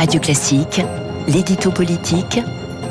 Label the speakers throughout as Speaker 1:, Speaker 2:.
Speaker 1: Radio Classique, l'édito politique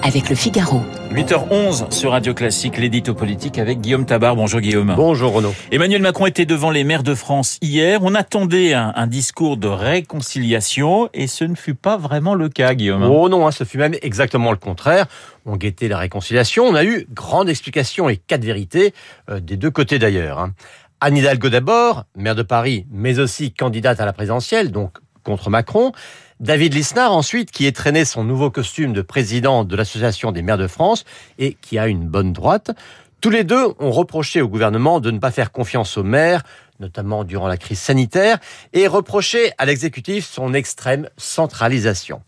Speaker 1: avec le Figaro.
Speaker 2: 8h11 sur Radio Classique, l'édito politique avec Guillaume Tabar. Bonjour Guillaume.
Speaker 3: Bonjour Renaud.
Speaker 2: Emmanuel Macron était devant les maires de France hier. On attendait un, un discours de réconciliation et ce ne fut pas vraiment le cas, Guillaume.
Speaker 3: Oh non, hein, ce fut même exactement le contraire. On guettait la réconciliation. On a eu grande explication et quatre vérités, euh, des deux côtés d'ailleurs. Hein. Anne Hidalgo d'abord, maire de Paris, mais aussi candidate à la présidentielle, donc contre Macron. David Lisnard ensuite, qui est traîné son nouveau costume de président de l'Association des maires de France et qui a une bonne droite. Tous les deux ont reproché au gouvernement de ne pas faire confiance aux maires, notamment durant la crise sanitaire, et reproché à l'exécutif son extrême centralisation.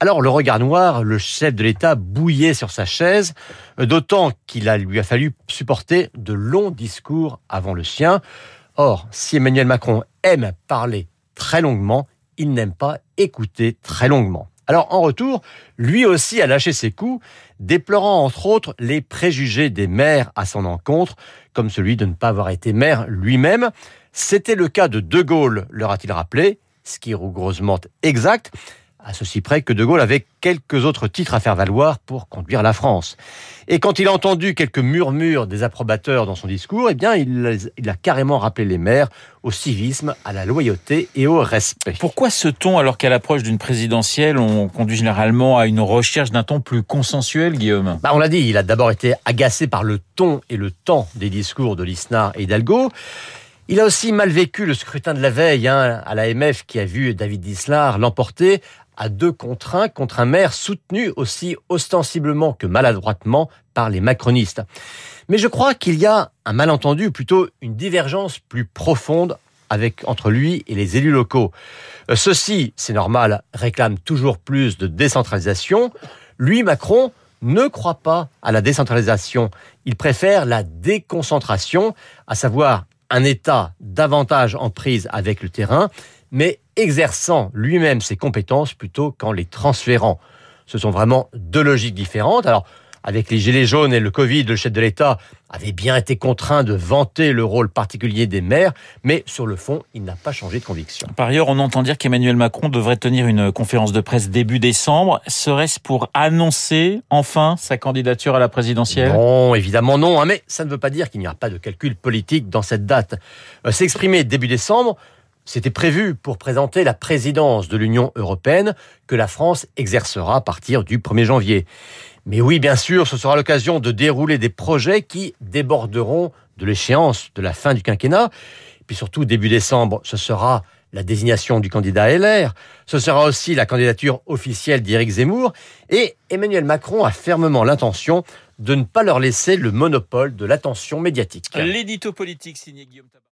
Speaker 3: Alors le regard noir, le chef de l'État bouillait sur sa chaise, d'autant qu'il a, lui a fallu supporter de longs discours avant le sien. Or, si Emmanuel Macron aime parler très longuement, il n'aime pas écouter très longuement. Alors en retour, lui aussi a lâché ses coups, déplorant entre autres les préjugés des maires à son encontre, comme celui de ne pas avoir été maire lui-même. C'était le cas de De Gaulle, leur a-t-il rappelé, ce qui est rigoureusement exact à ceci près que De Gaulle avait quelques autres titres à faire valoir pour conduire la France. Et quand il a entendu quelques murmures des approbateurs dans son discours, eh bien, il, il a carrément rappelé les maires au civisme, à la loyauté et au respect.
Speaker 2: Pourquoi ce ton, alors qu'à l'approche d'une présidentielle, on conduit généralement à une recherche d'un ton plus consensuel, Guillaume?
Speaker 3: Bah, On l'a dit, il a d'abord été agacé par le ton et le temps des discours de Lisnard et Hidalgo. Il a aussi mal vécu le scrutin de la veille hein, à l'AMF qui a vu David Lisnard l'emporter à deux contre un contre un maire soutenu aussi ostensiblement que maladroitement par les macronistes. Mais je crois qu'il y a un malentendu, plutôt une divergence plus profonde avec, entre lui et les élus locaux. Euh, ceux-ci, c'est normal, réclament toujours plus de décentralisation. Lui, Macron, ne croit pas à la décentralisation. Il préfère la déconcentration, à savoir un État davantage en prise avec le terrain, mais exerçant lui-même ses compétences plutôt qu'en les transférant. Ce sont vraiment deux logiques différentes. Alors, avec les gilets jaunes et le Covid, le chef de l'État avait bien été contraint de vanter le rôle particulier des maires, mais sur le fond, il n'a pas changé de conviction.
Speaker 2: Par ailleurs, on entend dire qu'Emmanuel Macron devrait tenir une conférence de presse début décembre. Serait-ce pour annoncer enfin sa candidature à la présidentielle?
Speaker 3: Non, évidemment non, hein, mais ça ne veut pas dire qu'il n'y a pas de calcul politique dans cette date. Euh, S'exprimer début décembre, c'était prévu pour présenter la présidence de l'Union européenne que la France exercera à partir du 1er janvier. Mais oui, bien sûr, ce sera l'occasion de dérouler des projets qui déborderont de l'échéance de la fin du quinquennat. Et puis surtout, début décembre, ce sera la désignation du candidat LR. Ce sera aussi la candidature officielle d'Éric Zemmour. Et Emmanuel Macron a fermement l'intention de ne pas leur laisser le monopole de l'attention médiatique.
Speaker 2: L'édito politique signé Guillaume